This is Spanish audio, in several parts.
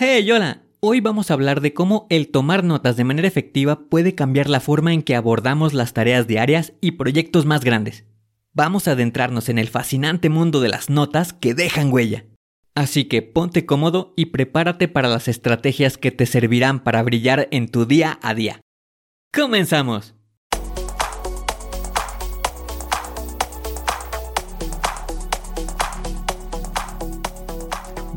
Hey, hola. Hoy vamos a hablar de cómo el tomar notas de manera efectiva puede cambiar la forma en que abordamos las tareas diarias y proyectos más grandes. Vamos a adentrarnos en el fascinante mundo de las notas que dejan huella. Así que ponte cómodo y prepárate para las estrategias que te servirán para brillar en tu día a día. ¡Comenzamos!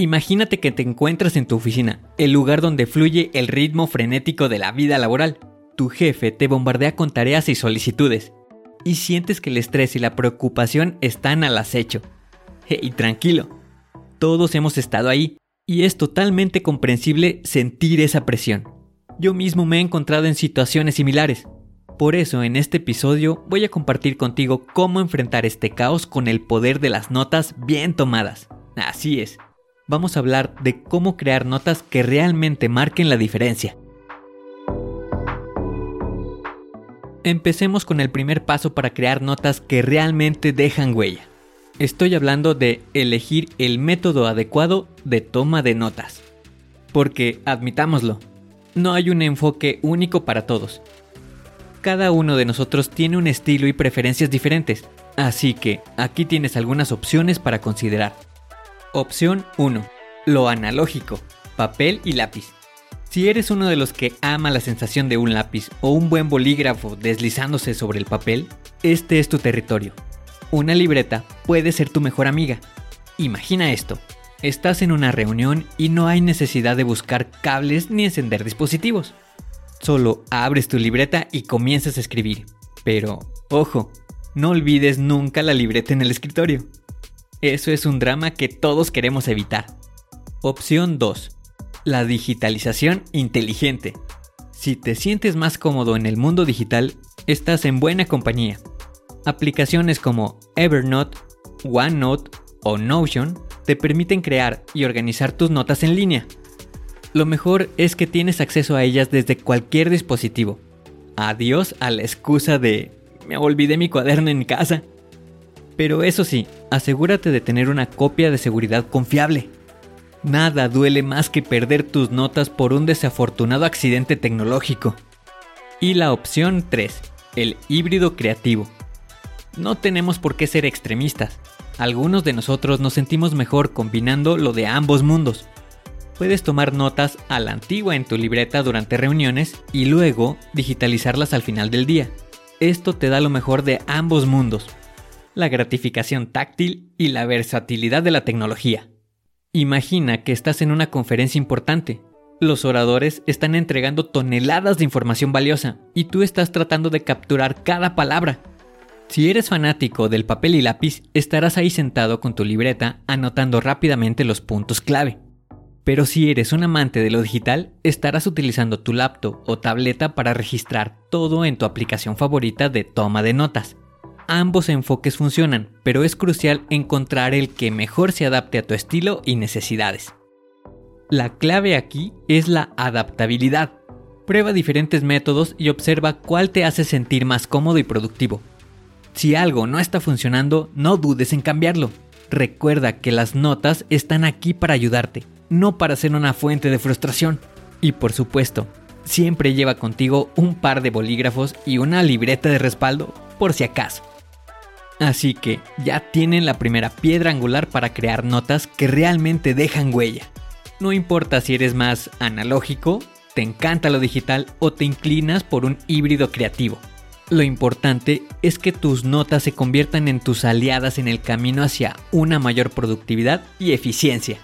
Imagínate que te encuentras en tu oficina, el lugar donde fluye el ritmo frenético de la vida laboral. Tu jefe te bombardea con tareas y solicitudes, y sientes que el estrés y la preocupación están al acecho. Y tranquilo, todos hemos estado ahí, y es totalmente comprensible sentir esa presión. Yo mismo me he encontrado en situaciones similares. Por eso en este episodio voy a compartir contigo cómo enfrentar este caos con el poder de las notas bien tomadas. Así es, vamos a hablar de cómo crear notas que realmente marquen la diferencia. Empecemos con el primer paso para crear notas que realmente dejan huella. Estoy hablando de elegir el método adecuado de toma de notas. Porque, admitámoslo, no hay un enfoque único para todos. Cada uno de nosotros tiene un estilo y preferencias diferentes, así que aquí tienes algunas opciones para considerar. Opción 1. Lo analógico, papel y lápiz. Si eres uno de los que ama la sensación de un lápiz o un buen bolígrafo deslizándose sobre el papel, este es tu territorio. Una libreta puede ser tu mejor amiga. Imagina esto. Estás en una reunión y no hay necesidad de buscar cables ni encender dispositivos. Solo abres tu libreta y comienzas a escribir. Pero, ojo, no olvides nunca la libreta en el escritorio. Eso es un drama que todos queremos evitar. Opción 2. La digitalización inteligente. Si te sientes más cómodo en el mundo digital, estás en buena compañía. Aplicaciones como Evernote, OneNote o Notion te permiten crear y organizar tus notas en línea. Lo mejor es que tienes acceso a ellas desde cualquier dispositivo. Adiós a la excusa de me olvidé mi cuaderno en casa. Pero eso sí, asegúrate de tener una copia de seguridad confiable. Nada duele más que perder tus notas por un desafortunado accidente tecnológico. Y la opción 3, el híbrido creativo. No tenemos por qué ser extremistas. Algunos de nosotros nos sentimos mejor combinando lo de ambos mundos. Puedes tomar notas a la antigua en tu libreta durante reuniones y luego digitalizarlas al final del día. Esto te da lo mejor de ambos mundos, la gratificación táctil y la versatilidad de la tecnología. Imagina que estás en una conferencia importante. Los oradores están entregando toneladas de información valiosa y tú estás tratando de capturar cada palabra. Si eres fanático del papel y lápiz, estarás ahí sentado con tu libreta anotando rápidamente los puntos clave. Pero si eres un amante de lo digital, estarás utilizando tu laptop o tableta para registrar todo en tu aplicación favorita de toma de notas ambos enfoques funcionan, pero es crucial encontrar el que mejor se adapte a tu estilo y necesidades. La clave aquí es la adaptabilidad. Prueba diferentes métodos y observa cuál te hace sentir más cómodo y productivo. Si algo no está funcionando, no dudes en cambiarlo. Recuerda que las notas están aquí para ayudarte, no para ser una fuente de frustración. Y por supuesto, siempre lleva contigo un par de bolígrafos y una libreta de respaldo por si acaso. Así que ya tienen la primera piedra angular para crear notas que realmente dejan huella. No importa si eres más analógico, te encanta lo digital o te inclinas por un híbrido creativo. Lo importante es que tus notas se conviertan en tus aliadas en el camino hacia una mayor productividad y eficiencia.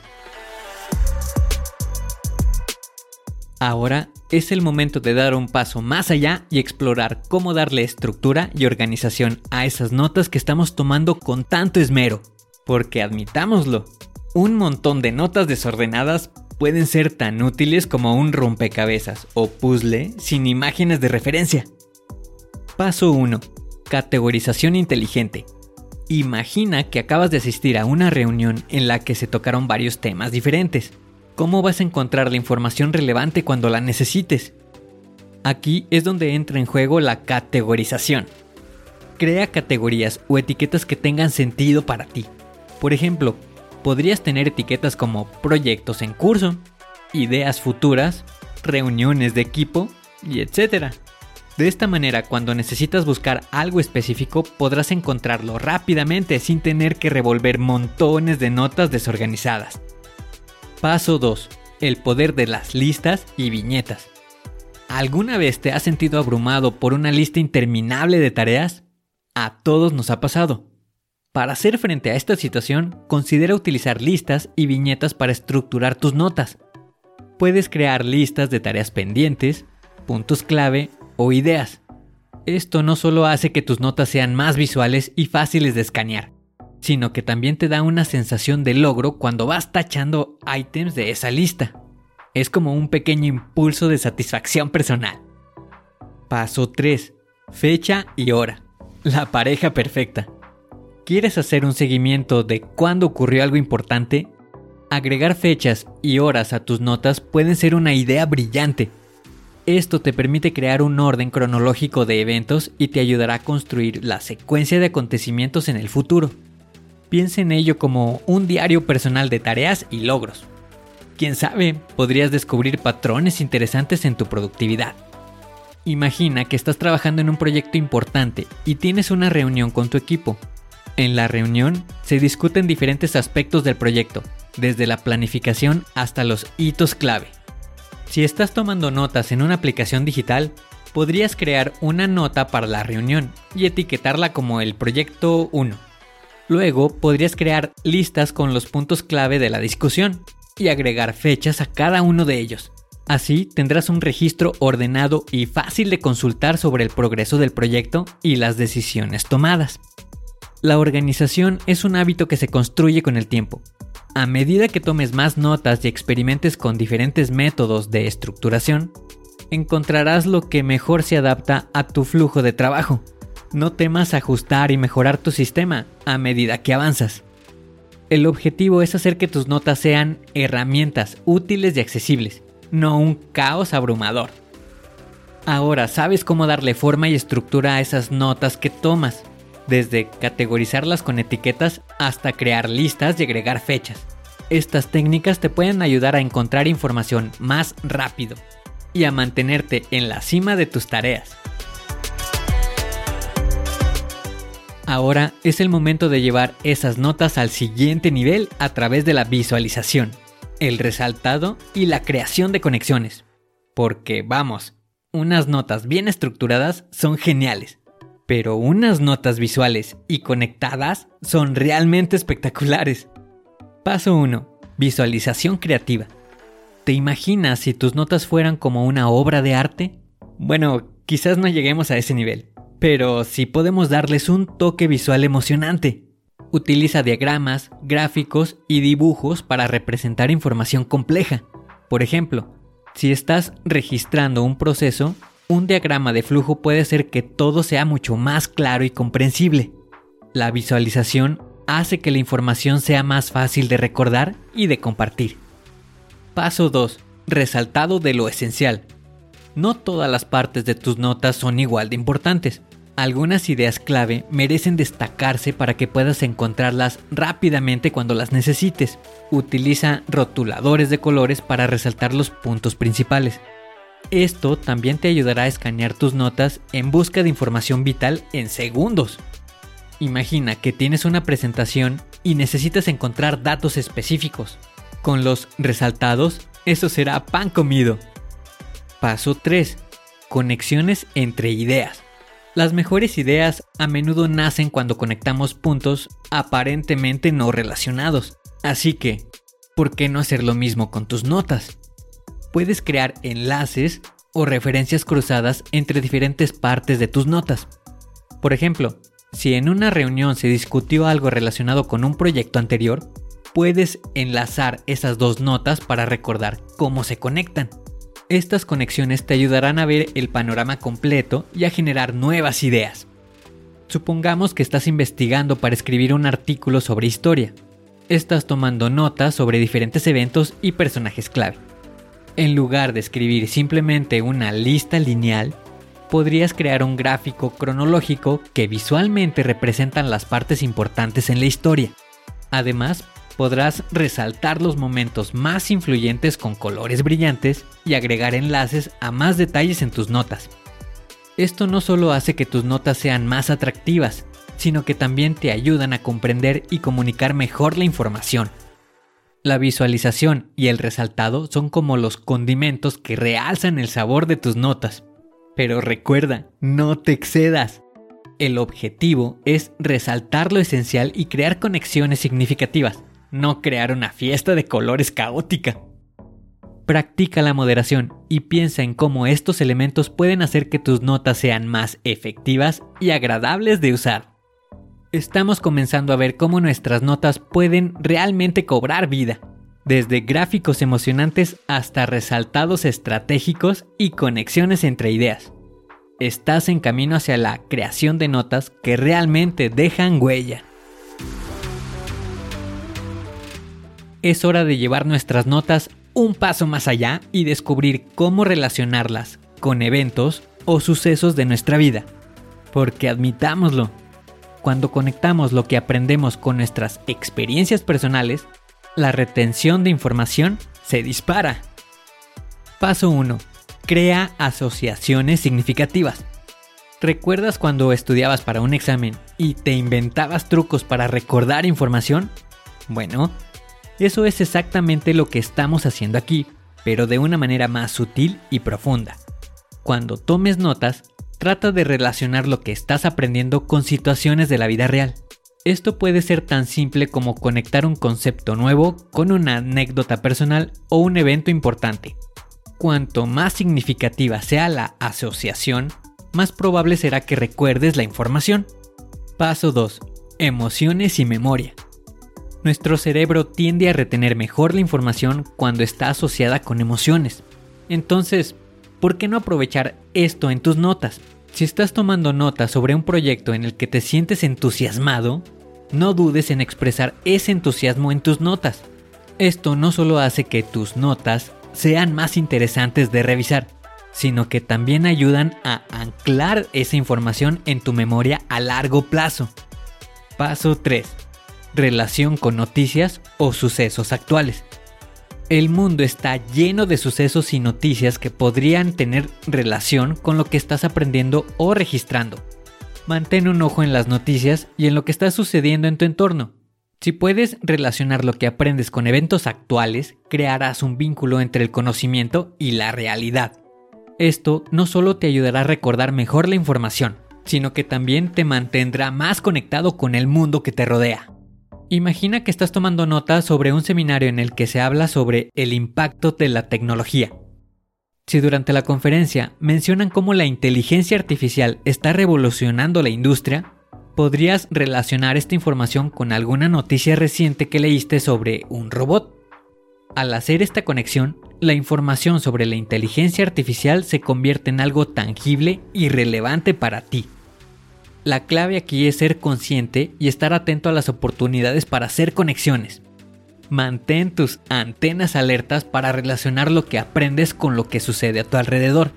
Ahora es el momento de dar un paso más allá y explorar cómo darle estructura y organización a esas notas que estamos tomando con tanto esmero. Porque admitámoslo, un montón de notas desordenadas pueden ser tan útiles como un rompecabezas o puzzle sin imágenes de referencia. Paso 1. Categorización inteligente. Imagina que acabas de asistir a una reunión en la que se tocaron varios temas diferentes. ¿Cómo vas a encontrar la información relevante cuando la necesites? Aquí es donde entra en juego la categorización. Crea categorías o etiquetas que tengan sentido para ti. Por ejemplo, podrías tener etiquetas como proyectos en curso, ideas futuras, reuniones de equipo y etc. De esta manera, cuando necesitas buscar algo específico, podrás encontrarlo rápidamente sin tener que revolver montones de notas desorganizadas. Paso 2. El poder de las listas y viñetas. ¿Alguna vez te has sentido abrumado por una lista interminable de tareas? A todos nos ha pasado. Para hacer frente a esta situación, considera utilizar listas y viñetas para estructurar tus notas. Puedes crear listas de tareas pendientes, puntos clave o ideas. Esto no solo hace que tus notas sean más visuales y fáciles de escanear, sino que también te da una sensación de logro cuando vas tachando ítems de esa lista. Es como un pequeño impulso de satisfacción personal. Paso 3. Fecha y hora. La pareja perfecta. ¿Quieres hacer un seguimiento de cuándo ocurrió algo importante? Agregar fechas y horas a tus notas pueden ser una idea brillante esto te permite crear un orden cronológico de eventos y te ayudará a construir la secuencia de acontecimientos en el futuro. Piensa en ello como un diario personal de tareas y logros. Quién sabe, podrías descubrir patrones interesantes en tu productividad. Imagina que estás trabajando en un proyecto importante y tienes una reunión con tu equipo. En la reunión se discuten diferentes aspectos del proyecto, desde la planificación hasta los hitos clave. Si estás tomando notas en una aplicación digital, podrías crear una nota para la reunión y etiquetarla como el proyecto 1. Luego podrías crear listas con los puntos clave de la discusión y agregar fechas a cada uno de ellos. Así tendrás un registro ordenado y fácil de consultar sobre el progreso del proyecto y las decisiones tomadas. La organización es un hábito que se construye con el tiempo a medida que tomes más notas y experimentes con diferentes métodos de estructuración, encontrarás lo que mejor se adapta a tu flujo de trabajo. No temas ajustar y mejorar tu sistema a medida que avanzas. El objetivo es hacer que tus notas sean herramientas útiles y accesibles, no un caos abrumador. Ahora sabes cómo darle forma y estructura a esas notas que tomas desde categorizarlas con etiquetas hasta crear listas y agregar fechas. Estas técnicas te pueden ayudar a encontrar información más rápido y a mantenerte en la cima de tus tareas. Ahora es el momento de llevar esas notas al siguiente nivel a través de la visualización, el resaltado y la creación de conexiones. Porque vamos, unas notas bien estructuradas son geniales pero unas notas visuales y conectadas son realmente espectaculares. Paso 1. Visualización creativa. ¿Te imaginas si tus notas fueran como una obra de arte? Bueno, quizás no lleguemos a ese nivel, pero sí podemos darles un toque visual emocionante. Utiliza diagramas, gráficos y dibujos para representar información compleja. Por ejemplo, si estás registrando un proceso, un diagrama de flujo puede hacer que todo sea mucho más claro y comprensible. La visualización hace que la información sea más fácil de recordar y de compartir. Paso 2. Resaltado de lo esencial. No todas las partes de tus notas son igual de importantes. Algunas ideas clave merecen destacarse para que puedas encontrarlas rápidamente cuando las necesites. Utiliza rotuladores de colores para resaltar los puntos principales. Esto también te ayudará a escanear tus notas en busca de información vital en segundos. Imagina que tienes una presentación y necesitas encontrar datos específicos. Con los resaltados, eso será pan comido. Paso 3. Conexiones entre ideas. Las mejores ideas a menudo nacen cuando conectamos puntos aparentemente no relacionados. Así que, ¿por qué no hacer lo mismo con tus notas? Puedes crear enlaces o referencias cruzadas entre diferentes partes de tus notas. Por ejemplo, si en una reunión se discutió algo relacionado con un proyecto anterior, puedes enlazar esas dos notas para recordar cómo se conectan. Estas conexiones te ayudarán a ver el panorama completo y a generar nuevas ideas. Supongamos que estás investigando para escribir un artículo sobre historia. Estás tomando notas sobre diferentes eventos y personajes clave. En lugar de escribir simplemente una lista lineal, podrías crear un gráfico cronológico que visualmente representan las partes importantes en la historia. Además, podrás resaltar los momentos más influyentes con colores brillantes y agregar enlaces a más detalles en tus notas. Esto no solo hace que tus notas sean más atractivas, sino que también te ayudan a comprender y comunicar mejor la información. La visualización y el resaltado son como los condimentos que realzan el sabor de tus notas. Pero recuerda, no te excedas. El objetivo es resaltar lo esencial y crear conexiones significativas, no crear una fiesta de colores caótica. Practica la moderación y piensa en cómo estos elementos pueden hacer que tus notas sean más efectivas y agradables de usar. Estamos comenzando a ver cómo nuestras notas pueden realmente cobrar vida desde gráficos emocionantes hasta resaltados estratégicos y conexiones entre ideas. Estás en camino hacia la creación de notas que realmente dejan huella. Es hora de llevar nuestras notas un paso más allá y descubrir cómo relacionarlas con eventos o sucesos de nuestra vida. Porque admitámoslo, cuando conectamos lo que aprendemos con nuestras experiencias personales, la retención de información se dispara. Paso 1. Crea asociaciones significativas. ¿Recuerdas cuando estudiabas para un examen y te inventabas trucos para recordar información? Bueno, eso es exactamente lo que estamos haciendo aquí, pero de una manera más sutil y profunda. Cuando tomes notas, trata de relacionar lo que estás aprendiendo con situaciones de la vida real. Esto puede ser tan simple como conectar un concepto nuevo con una anécdota personal o un evento importante. Cuanto más significativa sea la asociación, más probable será que recuerdes la información. Paso 2. Emociones y memoria. Nuestro cerebro tiende a retener mejor la información cuando está asociada con emociones. Entonces, ¿por qué no aprovechar esto en tus notas? Si estás tomando notas sobre un proyecto en el que te sientes entusiasmado, no dudes en expresar ese entusiasmo en tus notas. Esto no solo hace que tus notas sean más interesantes de revisar, sino que también ayudan a anclar esa información en tu memoria a largo plazo. Paso 3. Relación con noticias o sucesos actuales. El mundo está lleno de sucesos y noticias que podrían tener relación con lo que estás aprendiendo o registrando. Mantén un ojo en las noticias y en lo que está sucediendo en tu entorno. Si puedes relacionar lo que aprendes con eventos actuales, crearás un vínculo entre el conocimiento y la realidad. Esto no solo te ayudará a recordar mejor la información, sino que también te mantendrá más conectado con el mundo que te rodea. Imagina que estás tomando nota sobre un seminario en el que se habla sobre el impacto de la tecnología. Si durante la conferencia mencionan cómo la inteligencia artificial está revolucionando la industria, podrías relacionar esta información con alguna noticia reciente que leíste sobre un robot. Al hacer esta conexión, la información sobre la inteligencia artificial se convierte en algo tangible y relevante para ti. La clave aquí es ser consciente y estar atento a las oportunidades para hacer conexiones. Mantén tus antenas alertas para relacionar lo que aprendes con lo que sucede a tu alrededor.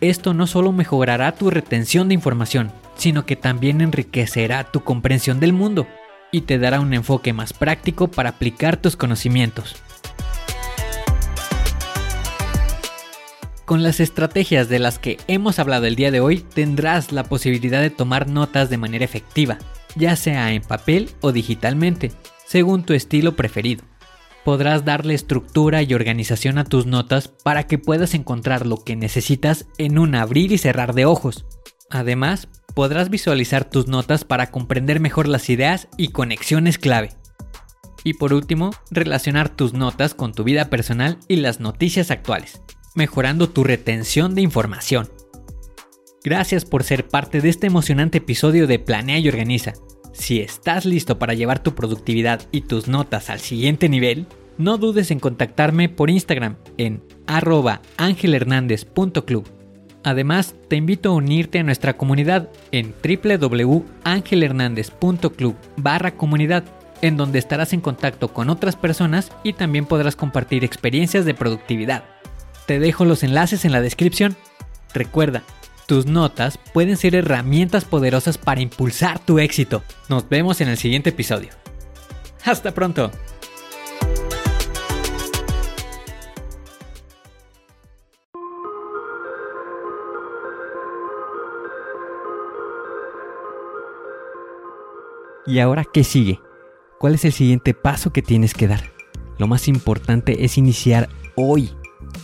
Esto no solo mejorará tu retención de información, sino que también enriquecerá tu comprensión del mundo y te dará un enfoque más práctico para aplicar tus conocimientos. Con las estrategias de las que hemos hablado el día de hoy tendrás la posibilidad de tomar notas de manera efectiva, ya sea en papel o digitalmente, según tu estilo preferido. Podrás darle estructura y organización a tus notas para que puedas encontrar lo que necesitas en un abrir y cerrar de ojos. Además, podrás visualizar tus notas para comprender mejor las ideas y conexiones clave. Y por último, relacionar tus notas con tu vida personal y las noticias actuales, mejorando tu retención de información. Gracias por ser parte de este emocionante episodio de Planea y Organiza. Si estás listo para llevar tu productividad y tus notas al siguiente nivel, no dudes en contactarme por Instagram en arroba angelhernandez.club. Además, te invito a unirte a nuestra comunidad en www.angelhernandez.club barra comunidad, en donde estarás en contacto con otras personas y también podrás compartir experiencias de productividad. Te dejo los enlaces en la descripción. Recuerda, tus notas pueden ser herramientas poderosas para impulsar tu éxito. Nos vemos en el siguiente episodio. Hasta pronto. ¿Y ahora qué sigue? ¿Cuál es el siguiente paso que tienes que dar? Lo más importante es iniciar hoy,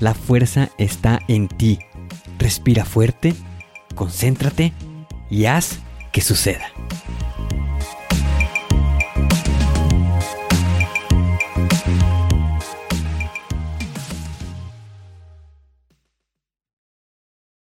la fuerza está en ti. Respira fuerte concéntrate y haz que suceda.